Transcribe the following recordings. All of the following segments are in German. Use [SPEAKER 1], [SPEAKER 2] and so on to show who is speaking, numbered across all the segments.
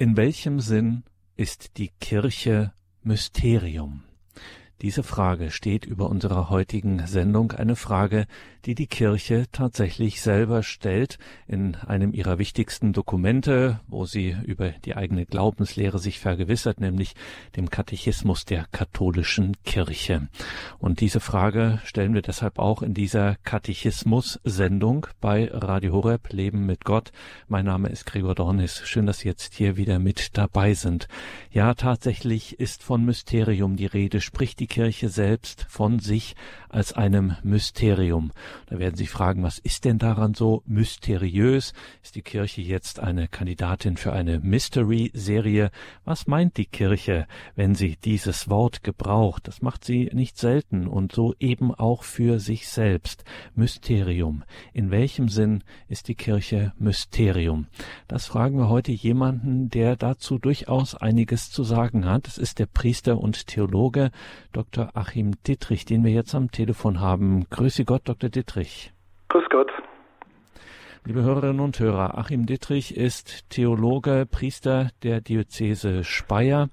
[SPEAKER 1] In welchem Sinn ist die Kirche Mysterium? Diese Frage steht über unserer heutigen Sendung, eine Frage, die die Kirche tatsächlich selber stellt in einem ihrer wichtigsten Dokumente, wo sie über die eigene Glaubenslehre sich vergewissert, nämlich dem Katechismus der katholischen Kirche. Und diese Frage stellen wir deshalb auch in dieser Katechismus-Sendung bei Radio Horeb Leben mit Gott. Mein Name ist Gregor Dornis. Schön, dass Sie jetzt hier wieder mit dabei sind. Ja, tatsächlich ist von Mysterium die Rede, spricht die Kirche selbst von sich als einem Mysterium. Da werden Sie fragen, was ist denn daran so mysteriös? Ist die Kirche jetzt eine Kandidatin für eine Mystery-Serie? Was meint die Kirche, wenn sie dieses Wort gebraucht? Das macht sie nicht selten und so eben auch für sich selbst. Mysterium. In welchem Sinn ist die Kirche Mysterium? Das fragen wir heute jemanden, der dazu durchaus einiges zu sagen hat. Es ist der Priester und Theologe Dr. Achim Dittrich, den wir jetzt am Telefon haben. Grüße Gott, Dr. Dittrich.
[SPEAKER 2] Grüß Gott.
[SPEAKER 1] Liebe Hörerinnen und Hörer, Achim Dittrich ist Theologe, Priester der Diözese Speyer.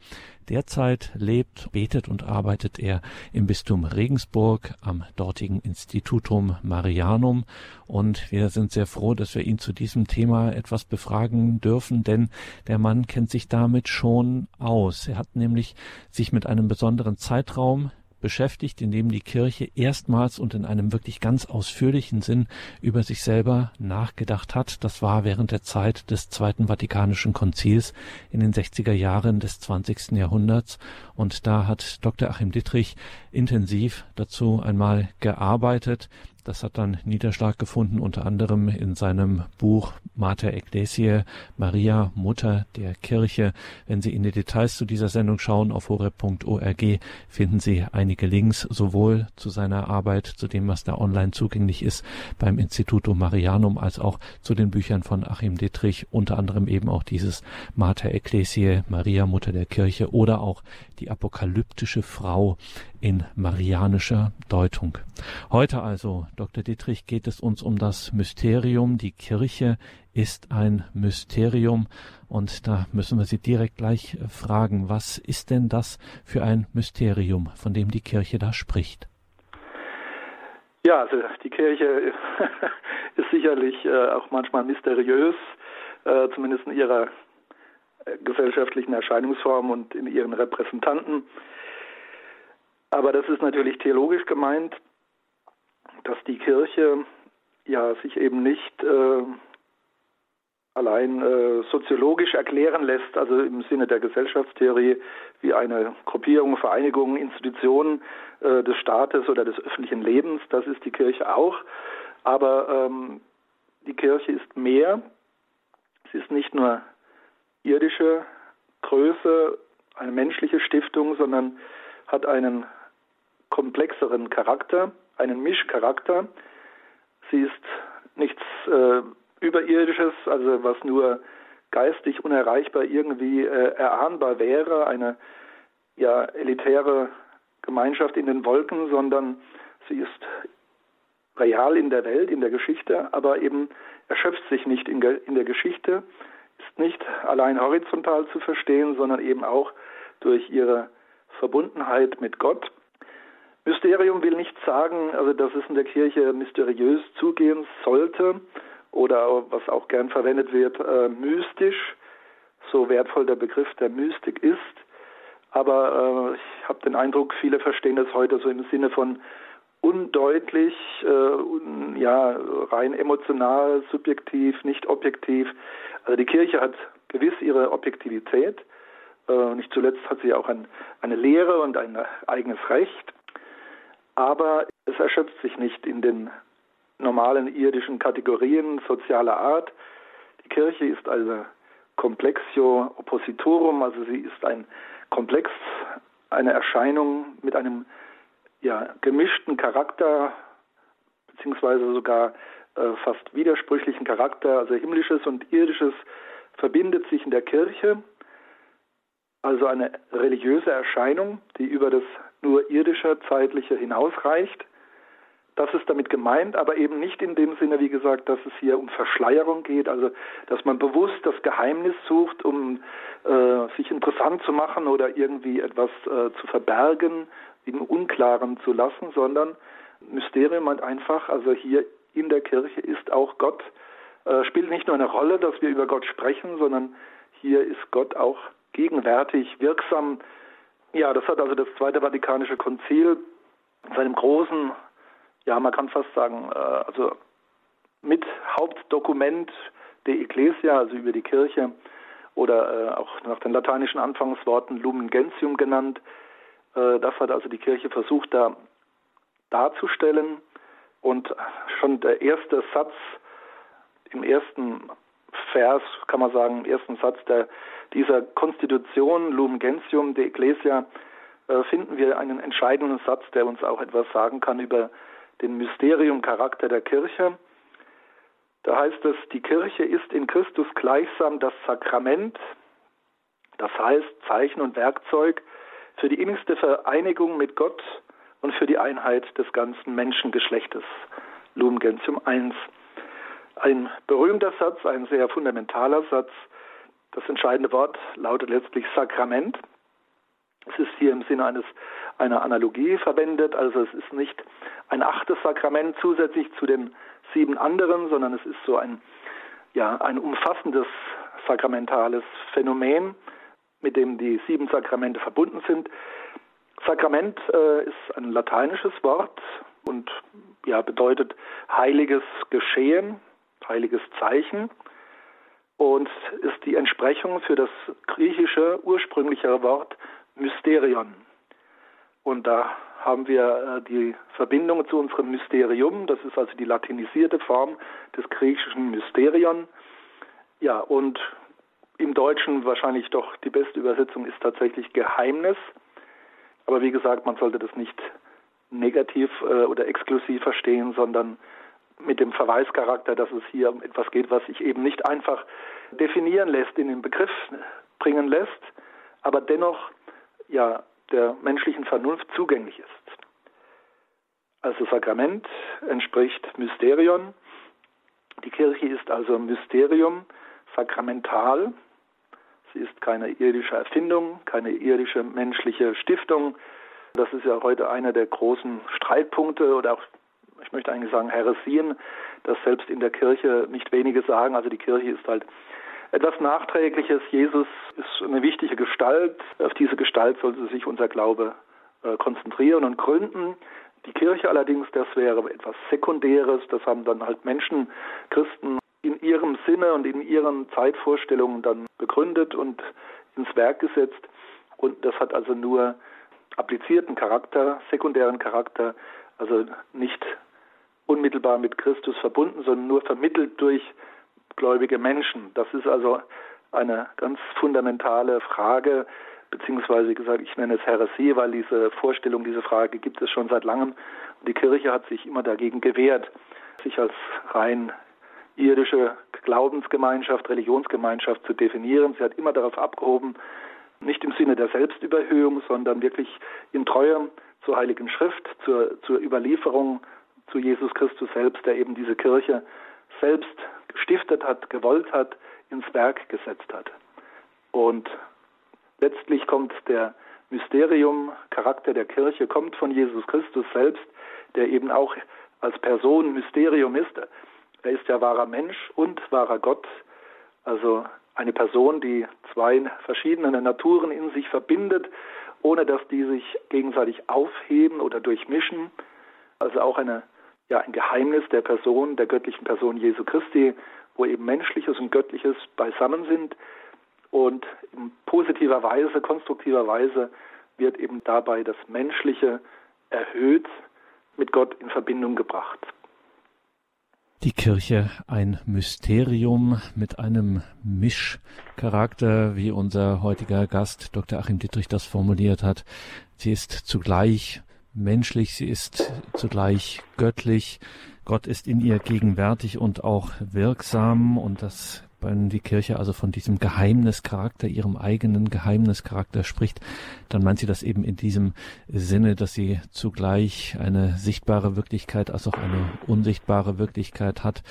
[SPEAKER 1] Derzeit lebt, betet und arbeitet er im Bistum Regensburg am dortigen Institutum Marianum. Und wir sind sehr froh, dass wir ihn zu diesem Thema etwas befragen dürfen, denn der Mann kennt sich damit schon aus. Er hat nämlich sich mit einem besonderen Zeitraum beschäftigt, in dem die Kirche erstmals und in einem wirklich ganz ausführlichen Sinn über sich selber nachgedacht hat. Das war während der Zeit des Zweiten Vatikanischen Konzils in den 60er Jahren des 20. Jahrhunderts. Und da hat Dr. Achim Dittrich intensiv dazu einmal gearbeitet. Das hat dann Niederschlag gefunden, unter anderem in seinem Buch Mater Ecclesiae, Maria, Mutter der Kirche. Wenn Sie in die Details zu dieser Sendung schauen, auf horeb.org finden Sie einige Links, sowohl zu seiner Arbeit, zu dem, was da online zugänglich ist beim Instituto Marianum, als auch zu den Büchern von Achim Dittrich, unter anderem eben auch dieses Mater Ecclesiae, Maria, Mutter der Kirche oder auch die apokalyptische Frau in marianischer Deutung. Heute also, Dr. Dietrich, geht es uns um das Mysterium. Die Kirche ist ein Mysterium und da müssen wir Sie direkt gleich fragen, was ist denn das für ein Mysterium, von dem die Kirche da spricht?
[SPEAKER 2] Ja, also die Kirche ist sicherlich äh, auch manchmal mysteriös, äh, zumindest in ihrer äh, gesellschaftlichen Erscheinungsform und in ihren Repräsentanten. Aber das ist natürlich theologisch gemeint, dass die Kirche ja sich eben nicht äh, allein äh, soziologisch erklären lässt, also im Sinne der Gesellschaftstheorie wie eine Gruppierung, Vereinigung, Institution äh, des Staates oder des öffentlichen Lebens. Das ist die Kirche auch. Aber ähm, die Kirche ist mehr. Sie ist nicht nur irdische Größe, eine menschliche Stiftung, sondern hat einen komplexeren Charakter, einen Mischcharakter. Sie ist nichts äh, Überirdisches, also was nur geistig unerreichbar irgendwie äh, erahnbar wäre, eine ja elitäre Gemeinschaft in den Wolken, sondern sie ist real in der Welt, in der Geschichte, aber eben erschöpft sich nicht in, in der Geschichte, ist nicht allein horizontal zu verstehen, sondern eben auch durch ihre Verbundenheit mit Gott Mysterium will nicht sagen, also dass es in der Kirche mysteriös zugehen sollte oder was auch gern verwendet wird, äh, mystisch, so wertvoll der Begriff der Mystik ist. Aber äh, ich habe den Eindruck, viele verstehen das heute so im Sinne von undeutlich, äh, un, ja, rein emotional, subjektiv, nicht objektiv. Also die Kirche hat gewiss ihre Objektivität. Äh, nicht zuletzt hat sie auch ein, eine Lehre und ein eigenes Recht aber es erschöpft sich nicht in den normalen irdischen Kategorien sozialer Art. Die Kirche ist also Complexio Oppositorum, also sie ist ein Komplex, eine Erscheinung mit einem ja, gemischten Charakter, beziehungsweise sogar äh, fast widersprüchlichen Charakter, also himmlisches und irdisches verbindet sich in der Kirche, also eine religiöse Erscheinung, die über das nur irdischer, zeitlicher hinausreicht. Das ist damit gemeint, aber eben nicht in dem Sinne, wie gesagt, dass es hier um Verschleierung geht, also dass man bewusst das Geheimnis sucht, um ja, sich interessant zu machen oder irgendwie etwas äh, zu verbergen, im Unklaren zu lassen, sondern Mysterium meint einfach, also hier in der Kirche ist auch Gott, äh, spielt nicht nur eine Rolle, dass wir über Gott sprechen, sondern hier ist Gott auch gegenwärtig, wirksam. Ja, das hat also das Zweite Vatikanische Konzil in seinem großen, ja, man kann fast sagen, äh, also mit Hauptdokument der Ecclesia, also über die Kirche, oder äh, auch nach den lateinischen Anfangsworten Lumen Gentium genannt. Äh, das hat also die Kirche versucht, da darzustellen. Und schon der erste Satz im ersten Vers, kann man sagen, im ersten Satz der, dieser Konstitution Lumen Gentium der Ecclesia äh, finden wir einen entscheidenden Satz, der uns auch etwas sagen kann über den Mysteriumcharakter der Kirche. Da heißt es, die Kirche ist in Christus gleichsam das Sakrament, das heißt Zeichen und Werkzeug für die innigste Vereinigung mit Gott und für die Einheit des ganzen Menschengeschlechtes. Lumen Gentium 1. Ein berühmter Satz, ein sehr fundamentaler Satz. Das entscheidende Wort lautet letztlich Sakrament. Es ist hier im Sinne eines, einer Analogie verwendet, also es ist nicht ein achtes Sakrament zusätzlich zu den sieben anderen, sondern es ist so ein, ja, ein umfassendes sakramentales Phänomen, mit dem die sieben Sakramente verbunden sind. Sakrament äh, ist ein lateinisches Wort und ja, bedeutet heiliges Geschehen, heiliges Zeichen und ist die Entsprechung für das griechische ursprüngliche Wort Mysterion. Und da haben wir äh, die Verbindung zu unserem Mysterium, das ist also die latinisierte Form des griechischen Mysterion. Ja, und im Deutschen wahrscheinlich doch die beste Übersetzung ist tatsächlich Geheimnis. Aber wie gesagt, man sollte das nicht negativ äh, oder exklusiv verstehen, sondern mit dem Verweischarakter, dass es hier um etwas geht, was sich eben nicht einfach definieren lässt, in den Begriff bringen lässt, aber dennoch ja der menschlichen Vernunft zugänglich ist. Also Sakrament entspricht Mysterion. Die Kirche ist also Mysterium, sakramental. Sie ist keine irdische Erfindung, keine irdische menschliche Stiftung. Das ist ja heute einer der großen Streitpunkte oder auch, ich möchte eigentlich sagen, Heresien, dass selbst in der Kirche nicht wenige sagen, also die Kirche ist halt etwas Nachträgliches. Jesus ist eine wichtige Gestalt. Auf diese Gestalt sollte sich unser Glaube äh, konzentrieren und gründen. Die Kirche allerdings, das wäre etwas Sekundäres. Das haben dann halt Menschen, Christen in ihrem Sinne und in ihren Zeitvorstellungen dann begründet und ins Werk gesetzt. Und das hat also nur applizierten Charakter, sekundären Charakter, also nicht unmittelbar mit Christus verbunden, sondern nur vermittelt durch gläubige Menschen. Das ist also eine ganz fundamentale Frage, beziehungsweise gesagt, ich nenne es Heresie, weil diese Vorstellung, diese Frage gibt es schon seit langem. Und die Kirche hat sich immer dagegen gewehrt, sich als rein irdische Glaubensgemeinschaft, Religionsgemeinschaft zu definieren. Sie hat immer darauf abgehoben, nicht im Sinne der Selbstüberhöhung, sondern wirklich in Treue zur Heiligen Schrift, zur, zur Überlieferung zu Jesus Christus selbst, der eben diese Kirche selbst gestiftet hat, gewollt hat, ins Werk gesetzt hat. Und letztlich kommt der Mysterium, Charakter der Kirche, kommt von Jesus Christus selbst, der eben auch als Person Mysterium ist. Er ist ja wahrer Mensch und wahrer Gott, also eine Person, die zwei verschiedene Naturen in sich verbindet, ohne dass die sich gegenseitig aufheben oder durchmischen. Also auch eine ja ein Geheimnis der Person, der göttlichen Person Jesu Christi, wo eben Menschliches und Göttliches beisammen sind. Und in positiver Weise, konstruktiver Weise wird eben dabei das Menschliche erhöht, mit Gott in Verbindung gebracht.
[SPEAKER 1] Die Kirche ein Mysterium mit einem Mischcharakter, wie unser heutiger Gast Dr. Achim Dietrich das formuliert hat. Sie ist zugleich menschlich, sie ist zugleich göttlich. Gott ist in ihr gegenwärtig und auch wirksam und das wenn die Kirche also von diesem Geheimnischarakter, ihrem eigenen Geheimnischarakter spricht, dann meint sie das eben in diesem Sinne, dass sie zugleich eine sichtbare Wirklichkeit als auch eine unsichtbare Wirklichkeit hat.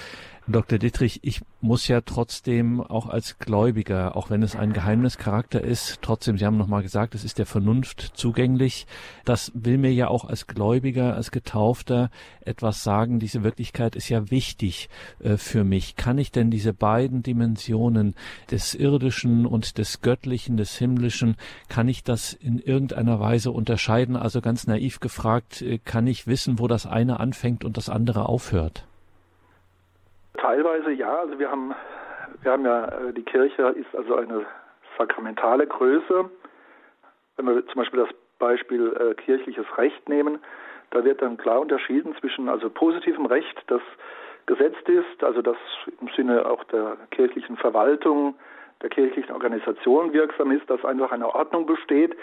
[SPEAKER 1] Dr. Dittrich, ich muss ja trotzdem auch als Gläubiger, auch wenn es ein Geheimnischarakter ist, trotzdem, Sie haben nochmal gesagt, es ist der Vernunft zugänglich. Das will mir ja auch als Gläubiger, als Getaufter etwas sagen. Diese Wirklichkeit ist ja wichtig äh, für mich. Kann ich denn diese beiden Dimensionen des Irdischen und des Göttlichen, des Himmlischen, kann ich das in irgendeiner Weise unterscheiden? Also ganz naiv gefragt, äh, kann ich wissen, wo das eine anfängt und das andere aufhört?
[SPEAKER 2] Teilweise ja. Also wir haben, wir haben ja, äh, die Kirche ist also eine sakramentale Größe. Wenn wir zum Beispiel das Beispiel äh, kirchliches Recht nehmen, da wird dann klar unterschieden zwischen also positivem Recht, das gesetzt ist, also das im Sinne auch der kirchlichen Verwaltung, der kirchlichen Organisation wirksam ist, dass einfach eine Ordnung besteht,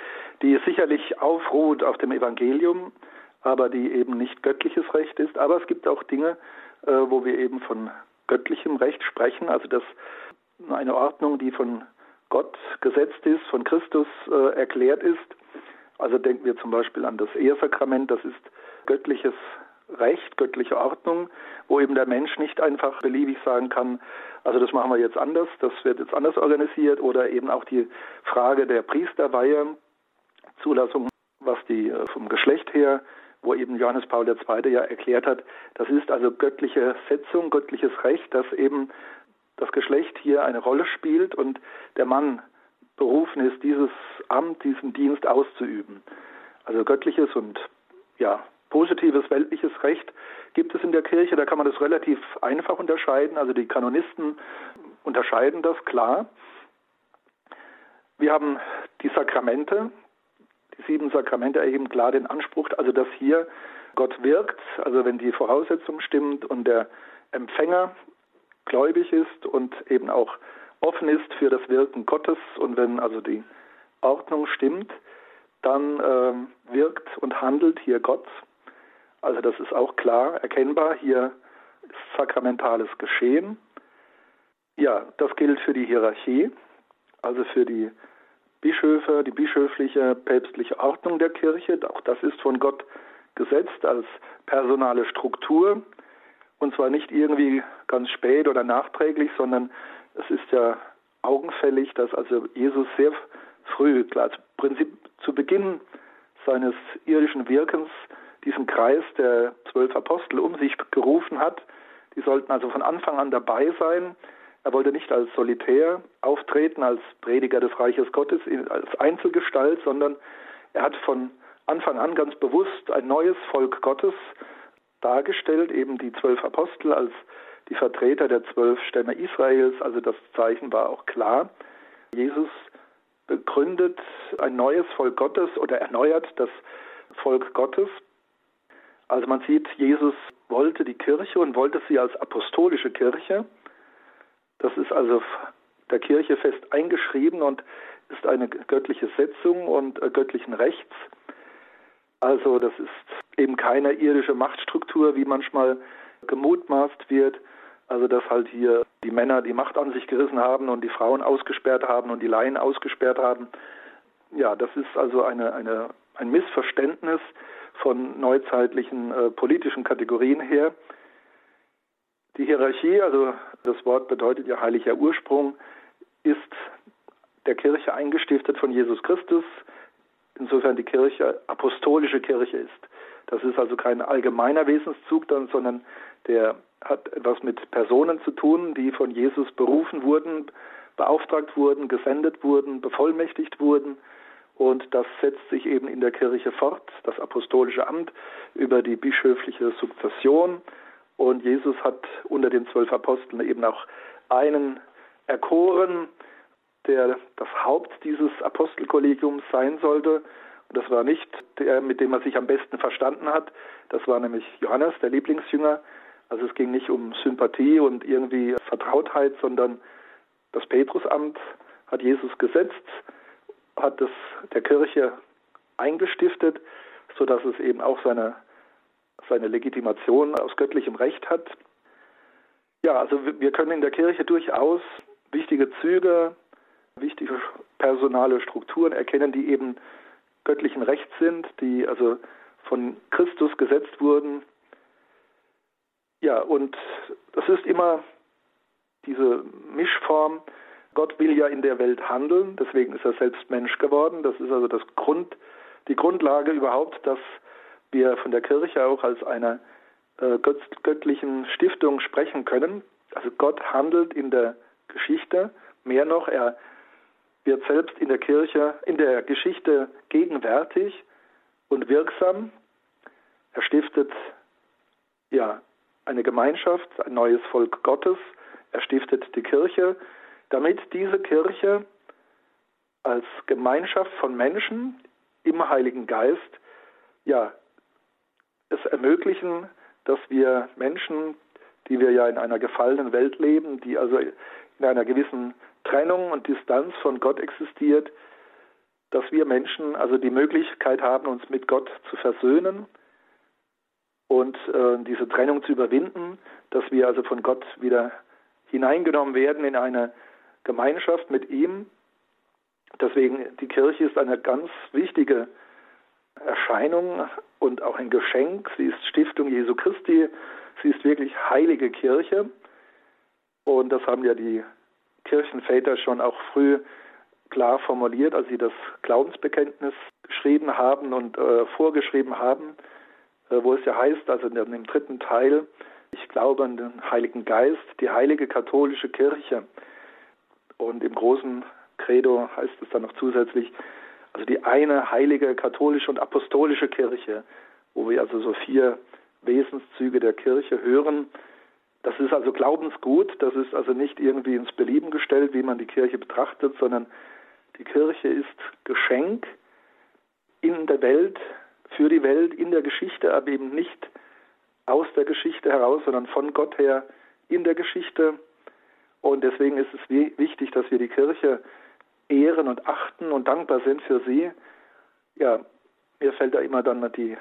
[SPEAKER 2] die sicherlich aufruht auf dem Evangelium, aber die eben nicht göttliches Recht ist. Aber es gibt auch Dinge, äh, wo wir eben von göttlichem Recht sprechen, also dass eine Ordnung, die von Gott gesetzt ist, von Christus äh, erklärt ist. Also denken wir zum Beispiel an das Ehesakrament, das ist göttliches Recht, göttliche Ordnung, wo eben der Mensch nicht einfach beliebig sagen kann, also das machen wir jetzt anders, das wird jetzt anders organisiert oder eben auch die Frage der Priesterweihe, Zulassung, was die äh, vom Geschlecht her wo eben Johannes Paul II. ja erklärt hat, das ist also göttliche Setzung, göttliches Recht, dass eben das Geschlecht hier eine Rolle spielt und der Mann berufen ist, dieses Amt, diesen Dienst auszuüben. Also göttliches und ja, positives weltliches Recht gibt es in der Kirche, da kann man das relativ einfach unterscheiden. Also die Kanonisten unterscheiden das klar. Wir haben die Sakramente, die sieben Sakramente erheben klar den Anspruch, also dass hier Gott wirkt, also wenn die Voraussetzung stimmt und der Empfänger gläubig ist und eben auch offen ist für das Wirken Gottes und wenn also die Ordnung stimmt, dann äh, wirkt und handelt hier Gott. Also das ist auch klar erkennbar. Hier ist sakramentales Geschehen. Ja, das gilt für die Hierarchie, also für die Bischöfe, die bischöfliche päpstliche Ordnung der Kirche. Auch das ist von Gott gesetzt als personale Struktur. Und zwar nicht irgendwie ganz spät oder nachträglich, sondern es ist ja augenfällig, dass also Jesus sehr früh, klar, zu, Prinzip, zu Beginn seines irdischen Wirkens diesen Kreis der zwölf Apostel um sich gerufen hat. Die sollten also von Anfang an dabei sein. Er wollte nicht als Solitär auftreten, als Prediger des Reiches Gottes, als Einzelgestalt, sondern er hat von Anfang an ganz bewusst ein neues Volk Gottes dargestellt, eben die zwölf Apostel als die Vertreter der zwölf Stämme Israels. Also das Zeichen war auch klar. Jesus begründet ein neues Volk Gottes oder erneuert das Volk Gottes. Also man sieht, Jesus wollte die Kirche und wollte sie als apostolische Kirche. Das ist also der Kirche fest eingeschrieben und ist eine göttliche Setzung und äh, göttlichen Rechts. Also das ist eben keine irdische Machtstruktur, wie manchmal gemutmaßt wird. Also dass halt hier die Männer die Macht an sich gerissen haben und die Frauen ausgesperrt haben und die Laien ausgesperrt haben. Ja, das ist also eine, eine, ein Missverständnis von neuzeitlichen äh, politischen Kategorien her. Die Hierarchie, also das Wort bedeutet ja heiliger Ursprung, ist der Kirche eingestiftet von Jesus Christus, insofern die Kirche apostolische Kirche ist. Das ist also kein allgemeiner Wesenszug, sondern der hat etwas mit Personen zu tun, die von Jesus berufen wurden, beauftragt wurden, gesendet wurden, bevollmächtigt wurden. Und das setzt sich eben in der Kirche fort, das apostolische Amt über die bischöfliche Sukzession, und Jesus hat unter den zwölf Aposteln eben auch einen erkoren, der das Haupt dieses Apostelkollegiums sein sollte. Und das war nicht der, mit dem er sich am besten verstanden hat. Das war nämlich Johannes, der Lieblingsjünger. Also es ging nicht um Sympathie und irgendwie Vertrautheit, sondern das Petrusamt hat Jesus gesetzt, hat es der Kirche eingestiftet, sodass es eben auch seine seine Legitimation aus göttlichem Recht hat. Ja, also wir können in der Kirche durchaus wichtige Züge, wichtige personale Strukturen erkennen, die eben göttlichen Rechts sind, die also von Christus gesetzt wurden. Ja, und das ist immer diese Mischform. Gott will ja in der Welt handeln, deswegen ist er selbst Mensch geworden. Das ist also das Grund, die Grundlage überhaupt, dass wir von der Kirche auch als einer äh, göttlichen Stiftung sprechen können. Also Gott handelt in der Geschichte. Mehr noch, er wird selbst in der Kirche, in der Geschichte gegenwärtig und wirksam. Er stiftet ja eine Gemeinschaft, ein neues Volk Gottes. Er stiftet die Kirche, damit diese Kirche als Gemeinschaft von Menschen im Heiligen Geist ja es ermöglichen, dass wir Menschen, die wir ja in einer gefallenen Welt leben, die also in einer gewissen Trennung und Distanz von Gott existiert, dass wir Menschen also die Möglichkeit haben, uns mit Gott zu versöhnen und äh, diese Trennung zu überwinden, dass wir also von Gott wieder hineingenommen werden in eine Gemeinschaft mit ihm. Deswegen die Kirche ist eine ganz wichtige Erscheinung und auch ein Geschenk. Sie ist Stiftung Jesu Christi. Sie ist wirklich heilige Kirche. Und das haben ja die Kirchenväter schon auch früh klar formuliert, als sie das Glaubensbekenntnis geschrieben haben und äh, vorgeschrieben haben, äh, wo es ja heißt, also in dem dritten Teil, ich glaube an den Heiligen Geist, die heilige katholische Kirche. Und im großen Credo heißt es dann noch zusätzlich, also die eine heilige katholische und apostolische Kirche, wo wir also so vier Wesenszüge der Kirche hören. Das ist also Glaubensgut, das ist also nicht irgendwie ins Belieben gestellt, wie man die Kirche betrachtet, sondern die Kirche ist Geschenk in der Welt, für die Welt, in der Geschichte, aber eben nicht aus der Geschichte heraus, sondern von Gott her in der Geschichte. Und deswegen ist es wichtig, dass wir die Kirche ehren und achten und dankbar sind für sie. Ja, mir fällt da immer dann die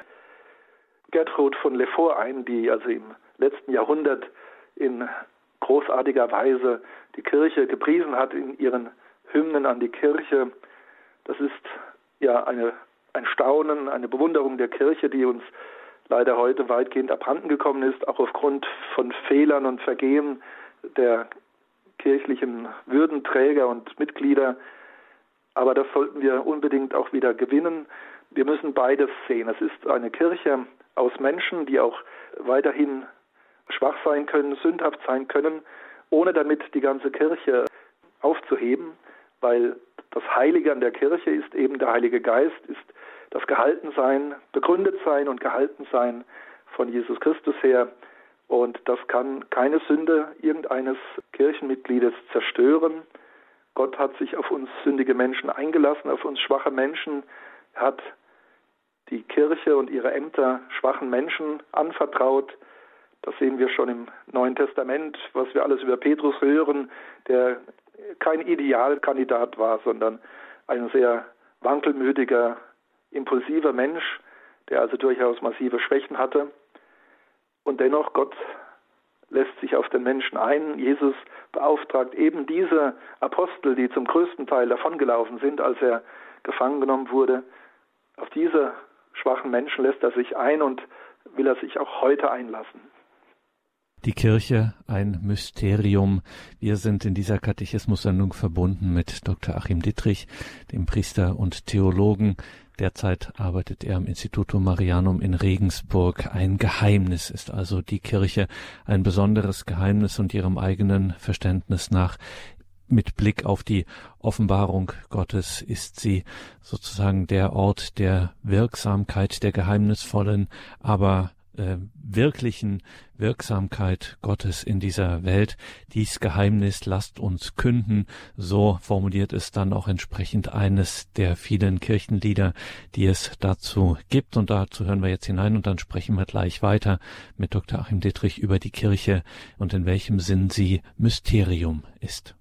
[SPEAKER 2] Gertrud von Lefort ein, die also im letzten Jahrhundert in großartiger Weise die Kirche gepriesen hat in ihren Hymnen an die Kirche. Das ist ja eine, ein Staunen, eine Bewunderung der Kirche, die uns leider heute weitgehend abhanden gekommen ist, auch aufgrund von Fehlern und Vergehen der kirchlichen Würdenträger und Mitglieder. Aber das sollten wir unbedingt auch wieder gewinnen. Wir müssen beides sehen. Es ist eine Kirche aus Menschen, die auch weiterhin schwach sein können, sündhaft sein können, ohne damit die ganze Kirche aufzuheben, weil das Heilige an der Kirche ist eben der Heilige Geist, ist das Gehaltensein, begründet sein und gehalten sein von Jesus Christus her. Und das kann keine Sünde irgendeines Kirchenmitgliedes zerstören. Gott hat sich auf uns sündige Menschen eingelassen, auf uns schwache Menschen, hat die Kirche und ihre Ämter schwachen Menschen anvertraut. Das sehen wir schon im Neuen Testament, was wir alles über Petrus hören, der kein Idealkandidat war, sondern ein sehr wankelmütiger, impulsiver Mensch, der also durchaus massive Schwächen hatte. Und dennoch, Gott lässt sich auf den Menschen ein. Jesus beauftragt eben diese Apostel, die zum größten Teil davongelaufen sind, als er gefangen genommen wurde. Auf diese schwachen Menschen lässt er sich ein und will er sich auch heute einlassen.
[SPEAKER 1] Die Kirche ein Mysterium. Wir sind in dieser Katechismus-Sendung verbunden mit Dr. Achim Dittrich, dem Priester und Theologen. Derzeit arbeitet er am Institutum Marianum in Regensburg. Ein Geheimnis ist also die Kirche, ein besonderes Geheimnis und ihrem eigenen Verständnis nach mit Blick auf die Offenbarung Gottes ist sie sozusagen der Ort der Wirksamkeit, der geheimnisvollen, aber äh, wirklichen Wirksamkeit Gottes in dieser Welt. Dies Geheimnis lasst uns künden. So formuliert es dann auch entsprechend eines der vielen Kirchenlieder, die es dazu gibt. Und dazu hören wir jetzt hinein und dann sprechen wir gleich weiter mit Dr. Achim Dittrich über die Kirche und in welchem Sinn sie Mysterium ist.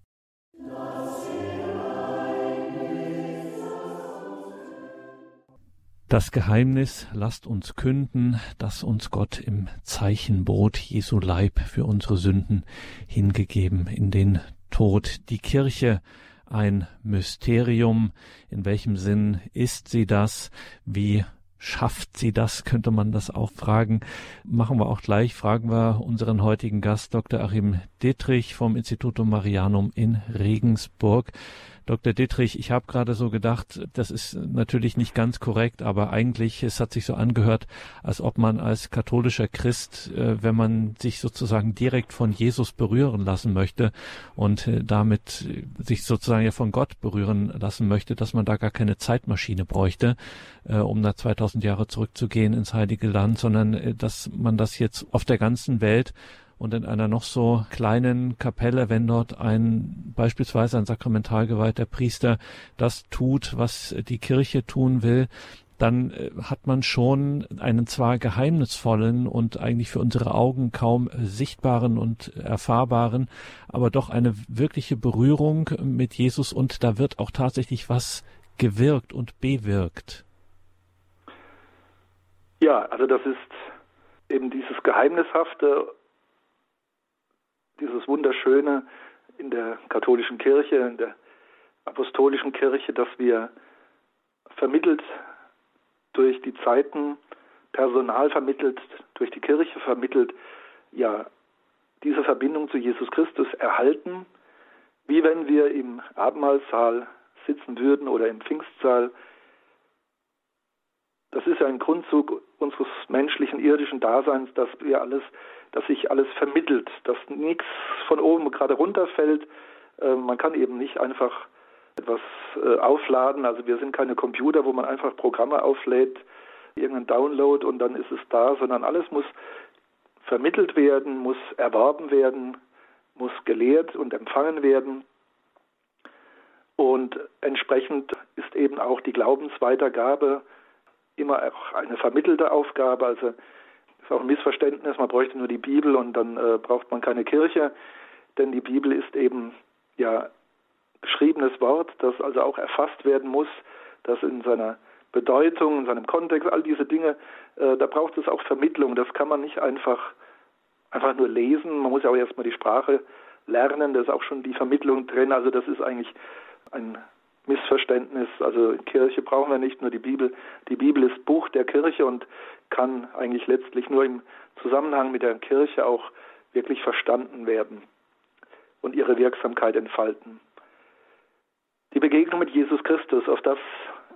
[SPEAKER 1] Das Geheimnis lasst uns künden, dass uns Gott im Zeichenbrot Jesu Leib für unsere Sünden hingegeben in den Tod. Die Kirche ein Mysterium. In welchem Sinn ist sie das? Wie schafft sie das, könnte man das auch fragen. Machen wir auch gleich, fragen wir unseren heutigen Gast, Dr. Achim Dittrich vom Instituto Marianum in Regensburg. Dr. Dittrich, ich habe gerade so gedacht, das ist natürlich nicht ganz korrekt, aber eigentlich, es hat sich so angehört, als ob man als katholischer Christ, äh, wenn man sich sozusagen direkt von Jesus berühren lassen möchte und äh, damit sich sozusagen ja von Gott berühren lassen möchte, dass man da gar keine Zeitmaschine bräuchte, äh, um da 2000 Jahre zurückzugehen ins Heilige Land, sondern dass man das jetzt auf der ganzen Welt und in einer noch so kleinen Kapelle, wenn dort ein beispielsweise ein sakramental geweihter Priester das tut, was die Kirche tun will, dann äh, hat man schon einen zwar geheimnisvollen und eigentlich für unsere Augen kaum sichtbaren und erfahrbaren, aber doch eine wirkliche Berührung mit Jesus und da wird auch tatsächlich was gewirkt und bewirkt.
[SPEAKER 2] Ja, also das ist eben dieses Geheimnishafte dieses Wunderschöne in der katholischen Kirche, in der apostolischen Kirche, dass wir vermittelt durch die Zeiten, Personal vermittelt, durch die Kirche vermittelt, ja, diese Verbindung zu Jesus Christus erhalten, wie wenn wir im Abendmahlsaal sitzen würden oder im Pfingstsaal. Das ist ja ein Grundzug unseres menschlichen, irdischen Daseins, dass wir alles dass sich alles vermittelt, dass nichts von oben gerade runterfällt. Äh, man kann eben nicht einfach etwas äh, aufladen. Also wir sind keine Computer, wo man einfach Programme auflädt, irgendeinen Download und dann ist es da, sondern alles muss vermittelt werden, muss erworben werden, muss gelehrt und empfangen werden. Und entsprechend ist eben auch die Glaubensweitergabe immer auch eine vermittelte Aufgabe. Also ist auch ein Missverständnis, man bräuchte nur die Bibel und dann äh, braucht man keine Kirche, denn die Bibel ist eben ja geschriebenes Wort, das also auch erfasst werden muss, das in seiner Bedeutung, in seinem Kontext, all diese Dinge, äh, da braucht es auch Vermittlung. Das kann man nicht einfach, einfach nur lesen. Man muss ja auch erstmal die Sprache lernen, da ist auch schon die Vermittlung drin. Also das ist eigentlich ein Missverständnis. Also Kirche brauchen wir nicht, nur die Bibel. Die Bibel ist Buch der Kirche und kann eigentlich letztlich nur im Zusammenhang mit der Kirche auch wirklich verstanden werden und ihre Wirksamkeit entfalten. Die Begegnung mit Jesus Christus, auf das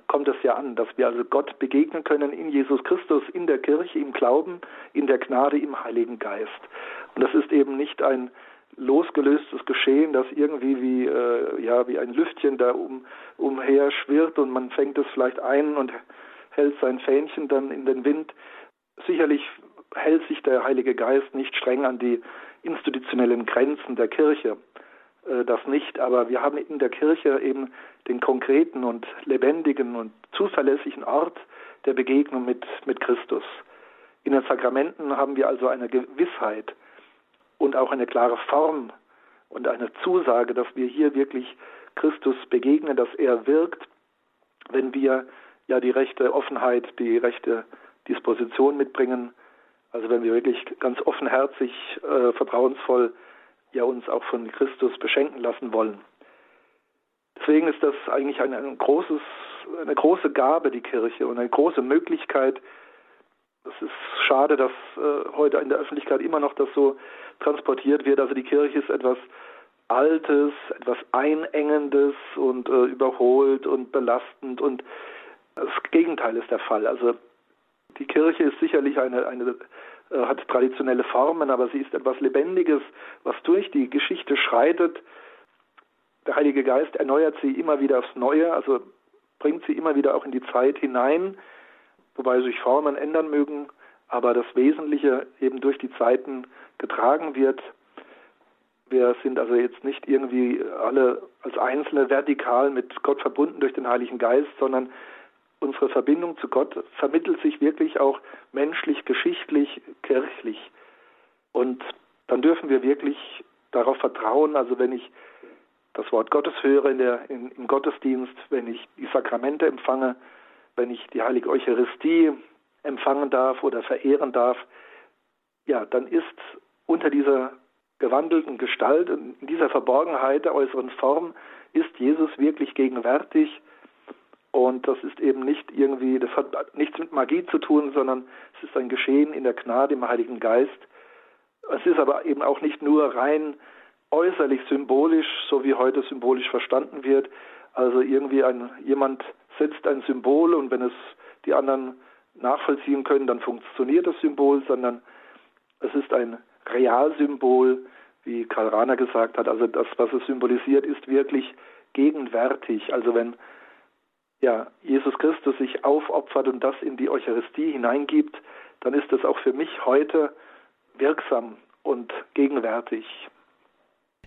[SPEAKER 2] kommt es ja an, dass wir also Gott begegnen können in Jesus Christus, in der Kirche, im Glauben, in der Gnade, im Heiligen Geist. Und das ist eben nicht ein losgelöstes Geschehen, das irgendwie wie, äh, ja, wie ein Lüftchen da um, umher schwirrt und man fängt es vielleicht ein und hält sein Fähnchen dann in den Wind. Sicherlich hält sich der Heilige Geist nicht streng an die institutionellen Grenzen der Kirche. Äh, das nicht, aber wir haben in der Kirche eben den konkreten und lebendigen und zuverlässigen Ort der Begegnung mit, mit Christus. In den Sakramenten haben wir also eine Gewissheit, und auch eine klare Form und eine Zusage, dass wir hier wirklich Christus begegnen, dass er wirkt, wenn wir ja die rechte Offenheit, die rechte Disposition mitbringen. Also wenn wir wirklich ganz offenherzig, äh, vertrauensvoll ja uns auch von Christus beschenken lassen wollen. Deswegen ist das eigentlich ein, ein großes, eine große Gabe, die Kirche, und eine große Möglichkeit. Es ist schade, dass äh, heute in der Öffentlichkeit immer noch das so transportiert wird. Also die Kirche ist etwas Altes, etwas Einengendes und äh, überholt und belastend und das Gegenteil ist der Fall. Also die Kirche ist sicherlich eine, eine äh, hat traditionelle Formen, aber sie ist etwas Lebendiges, was durch die Geschichte schreitet. Der Heilige Geist erneuert sie immer wieder aufs Neue, also bringt sie immer wieder auch in die Zeit hinein, wobei sich Formen ändern mögen, aber das Wesentliche eben durch die Zeiten getragen wird. Wir sind also jetzt nicht irgendwie alle als Einzelne vertikal mit Gott verbunden durch den Heiligen Geist, sondern unsere Verbindung zu Gott vermittelt sich wirklich auch menschlich, geschichtlich, kirchlich. Und dann dürfen wir wirklich darauf vertrauen, also wenn ich das Wort Gottes höre in der, in, im Gottesdienst, wenn ich die Sakramente empfange, wenn ich die Heilige Eucharistie empfangen darf oder verehren darf, ja, dann ist unter dieser gewandelten Gestalt, in dieser Verborgenheit der äußeren Form, ist Jesus wirklich gegenwärtig Und das ist eben nicht irgendwie, das hat nichts mit Magie zu tun, sondern es ist ein Geschehen in der Gnade im Heiligen Geist. Es ist aber eben auch nicht nur rein äußerlich symbolisch, so wie heute symbolisch verstanden wird. Also irgendwie ein, jemand setzt ein Symbol und wenn es die anderen nachvollziehen können, dann funktioniert das Symbol, sondern es ist ein Realsymbol, wie Karl Rahner gesagt hat. Also das, was es symbolisiert, ist wirklich gegenwärtig. Also wenn ja, Jesus Christus sich aufopfert und das in die Eucharistie hineingibt, dann ist das auch für mich heute wirksam und gegenwärtig.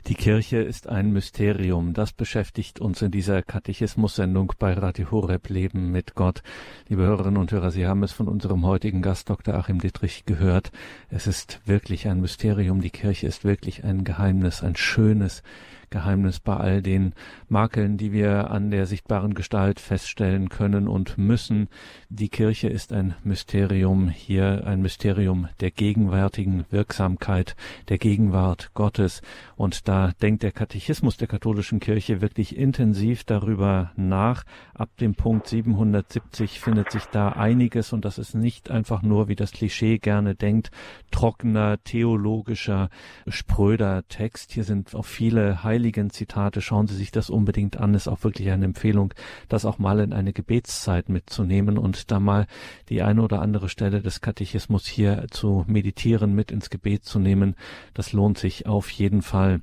[SPEAKER 1] Die Kirche ist ein Mysterium. Das beschäftigt uns in dieser Katechismus-Sendung bei Radio Horeb Leben mit Gott. Liebe Hörerinnen und Hörer, Sie haben es von unserem heutigen Gast Dr. Achim Dittrich gehört. Es ist wirklich ein Mysterium. Die Kirche ist wirklich ein Geheimnis, ein schönes Geheimnis bei all den Makeln, die wir an der sichtbaren Gestalt feststellen können und müssen. Die Kirche ist ein Mysterium, hier ein Mysterium der gegenwärtigen Wirksamkeit, der Gegenwart Gottes. Und da denkt der Katechismus der katholischen Kirche wirklich intensiv darüber nach. Ab dem Punkt 770 findet sich da einiges und das ist nicht einfach nur, wie das Klischee gerne denkt, trockener, theologischer, spröder Text. Hier sind auch viele Heil heiligen Zitate, schauen Sie sich das unbedingt an. Ist auch wirklich eine Empfehlung, das auch mal in eine Gebetszeit mitzunehmen und da mal die eine oder andere Stelle des Katechismus hier zu meditieren, mit ins Gebet zu nehmen. Das lohnt sich auf jeden Fall.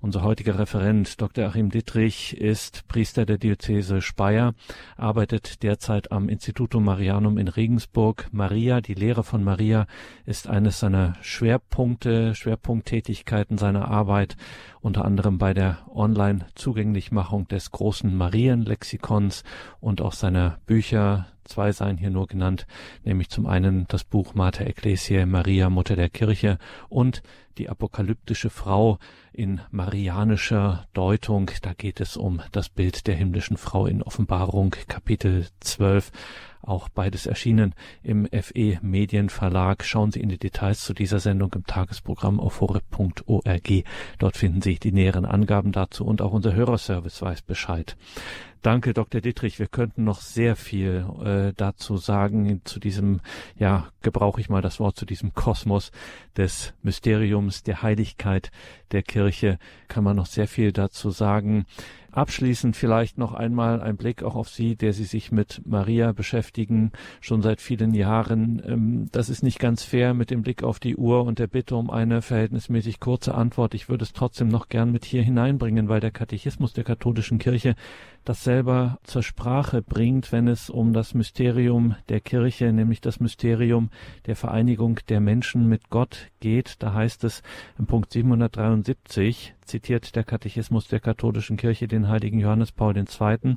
[SPEAKER 1] Unser heutiger Referent, Dr. Achim Dittrich, ist Priester der Diözese Speyer, arbeitet derzeit am Institutum Marianum in Regensburg. Maria, die Lehre von Maria, ist eines seiner Schwerpunkte, Schwerpunkttätigkeiten seiner Arbeit unter anderem bei der Online-Zugänglichmachung des großen Marienlexikons und auch seiner Bücher. Zwei seien hier nur genannt, nämlich zum einen das Buch Mater Ecclesiae Maria, Mutter der Kirche und die apokalyptische Frau in marianischer Deutung. Da geht es um das Bild der himmlischen Frau in Offenbarung Kapitel 12. Auch beides erschienen im FE Medienverlag. Schauen Sie in die Details zu dieser Sendung im Tagesprogramm auf horeb.org. Dort finden Sie die näheren Angaben dazu und auch unser Hörerservice weiß Bescheid. Danke, Dr. Dittrich. Wir könnten noch sehr viel äh, dazu sagen, zu diesem, ja, gebrauche ich mal das Wort, zu diesem Kosmos des Mysteriums, der Heiligkeit der Kirche, kann man noch sehr viel dazu sagen. Abschließend vielleicht noch einmal ein Blick auch auf Sie, der Sie sich mit Maria beschäftigen, schon seit vielen Jahren. Ähm, das ist nicht ganz fair mit dem Blick auf die Uhr und der Bitte um eine verhältnismäßig kurze Antwort. Ich würde es trotzdem noch gern mit hier hineinbringen, weil der Katechismus der katholischen Kirche das selber zur Sprache bringt, wenn es um das Mysterium der Kirche, nämlich das Mysterium der Vereinigung der Menschen mit Gott geht. Da heißt es im Punkt 773, zitiert der Katechismus der katholischen Kirche den heiligen Johannes Paul II.,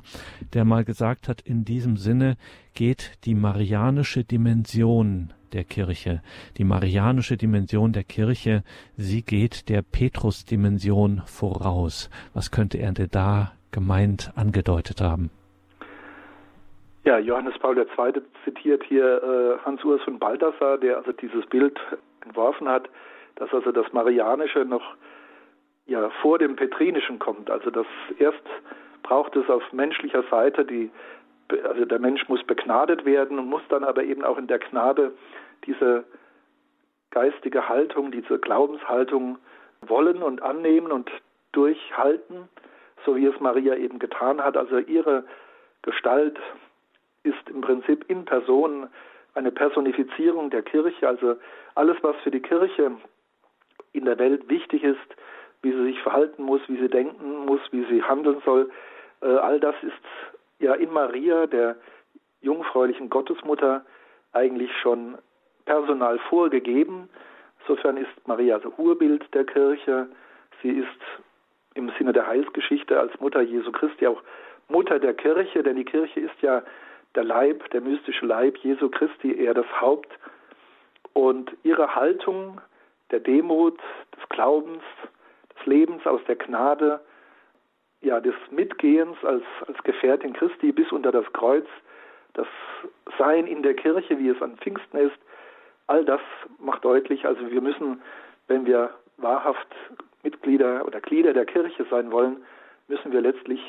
[SPEAKER 1] der mal gesagt hat, in diesem Sinne geht die marianische Dimension der Kirche, die marianische Dimension der Kirche, sie geht der Petrus-Dimension voraus. Was könnte er denn da gemeint angedeutet haben.
[SPEAKER 2] Ja, Johannes Paul II. zitiert hier äh, Hans Urs von Balthasar, der also dieses Bild entworfen hat, dass also das Marianische noch ja, vor dem Petrinischen kommt. Also das erst braucht es auf menschlicher Seite die, also der Mensch muss begnadet werden und muss dann aber eben auch in der Gnade diese geistige Haltung, diese Glaubenshaltung wollen und annehmen und durchhalten so wie es Maria eben getan hat. Also ihre Gestalt ist im Prinzip in Person eine Personifizierung der Kirche. Also alles, was für die Kirche in der Welt wichtig ist, wie sie sich verhalten muss, wie sie denken muss, wie sie handeln soll, äh, all das ist ja in Maria, der jungfräulichen Gottesmutter, eigentlich schon personal vorgegeben. Insofern ist Maria das Urbild der Kirche. Sie ist im Sinne der Heilsgeschichte als Mutter Jesu Christi auch Mutter der Kirche, denn die Kirche ist ja der Leib, der mystische Leib Jesu Christi, eher das Haupt. Und ihre Haltung der Demut, des Glaubens, des Lebens aus der Gnade, ja, des Mitgehens als, als Gefährtin Christi bis unter das Kreuz, das Sein in der Kirche, wie es an Pfingsten ist, all das macht deutlich, also wir müssen, wenn wir wahrhaft Mitglieder oder Glieder der Kirche sein wollen, müssen wir letztlich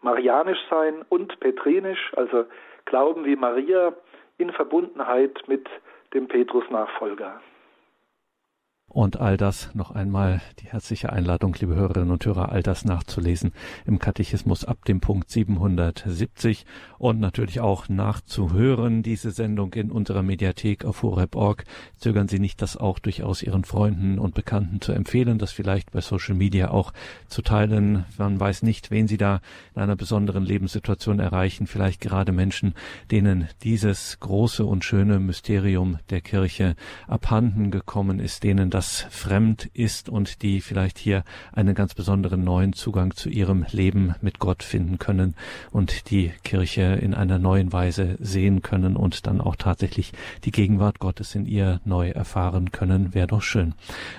[SPEAKER 2] marianisch sein und petrinisch, also Glauben wie Maria in Verbundenheit mit dem Petrus-Nachfolger.
[SPEAKER 1] Und all das noch einmal die herzliche Einladung, liebe Hörerinnen und Hörer, all das nachzulesen im Katechismus ab dem Punkt 770 und natürlich auch nachzuhören, diese Sendung in unserer Mediathek auf horeb.org. Zögern Sie nicht, das auch durchaus Ihren Freunden und Bekannten zu empfehlen, das vielleicht bei Social Media auch zu teilen. Man weiß nicht, wen Sie da in einer besonderen Lebenssituation erreichen. Vielleicht gerade Menschen, denen dieses große und schöne Mysterium der Kirche abhanden gekommen ist, denen das das fremd ist und die vielleicht hier einen ganz besonderen neuen Zugang zu ihrem Leben mit Gott finden können und die Kirche in einer neuen Weise sehen können und dann auch tatsächlich die Gegenwart Gottes in ihr neu erfahren können, wäre doch schön.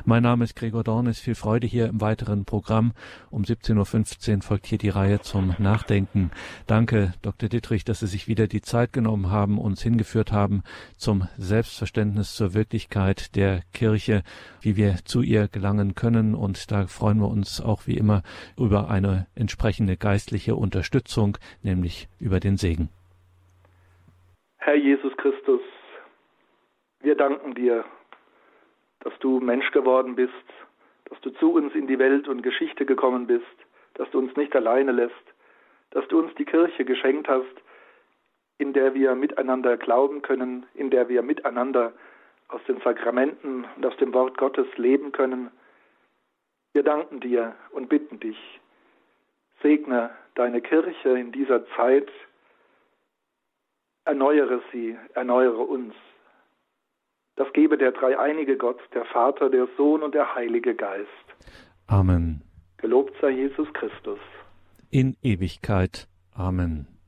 [SPEAKER 1] Mein Name ist Gregor Dornis. Viel Freude hier im weiteren Programm. Um 17.15 Uhr folgt hier die Reihe zum Nachdenken. Danke, Dr. Dittrich, dass Sie sich wieder die Zeit genommen haben, uns hingeführt haben zum Selbstverständnis zur Wirklichkeit der Kirche wie wir zu ihr gelangen können. Und da freuen wir uns auch wie immer über eine entsprechende geistliche Unterstützung, nämlich über den Segen.
[SPEAKER 2] Herr Jesus Christus, wir danken dir, dass du Mensch geworden bist, dass du zu uns in die Welt und Geschichte gekommen bist, dass du uns nicht alleine lässt, dass du uns die Kirche geschenkt hast, in der wir miteinander glauben können, in der wir miteinander aus den Sakramenten und aus dem Wort Gottes leben können. Wir danken dir und bitten dich, segne deine Kirche in dieser Zeit, erneuere sie, erneuere uns. Das gebe der dreieinige Gott, der Vater, der Sohn und der Heilige Geist.
[SPEAKER 1] Amen.
[SPEAKER 2] Gelobt sei Jesus Christus.
[SPEAKER 1] In Ewigkeit. Amen.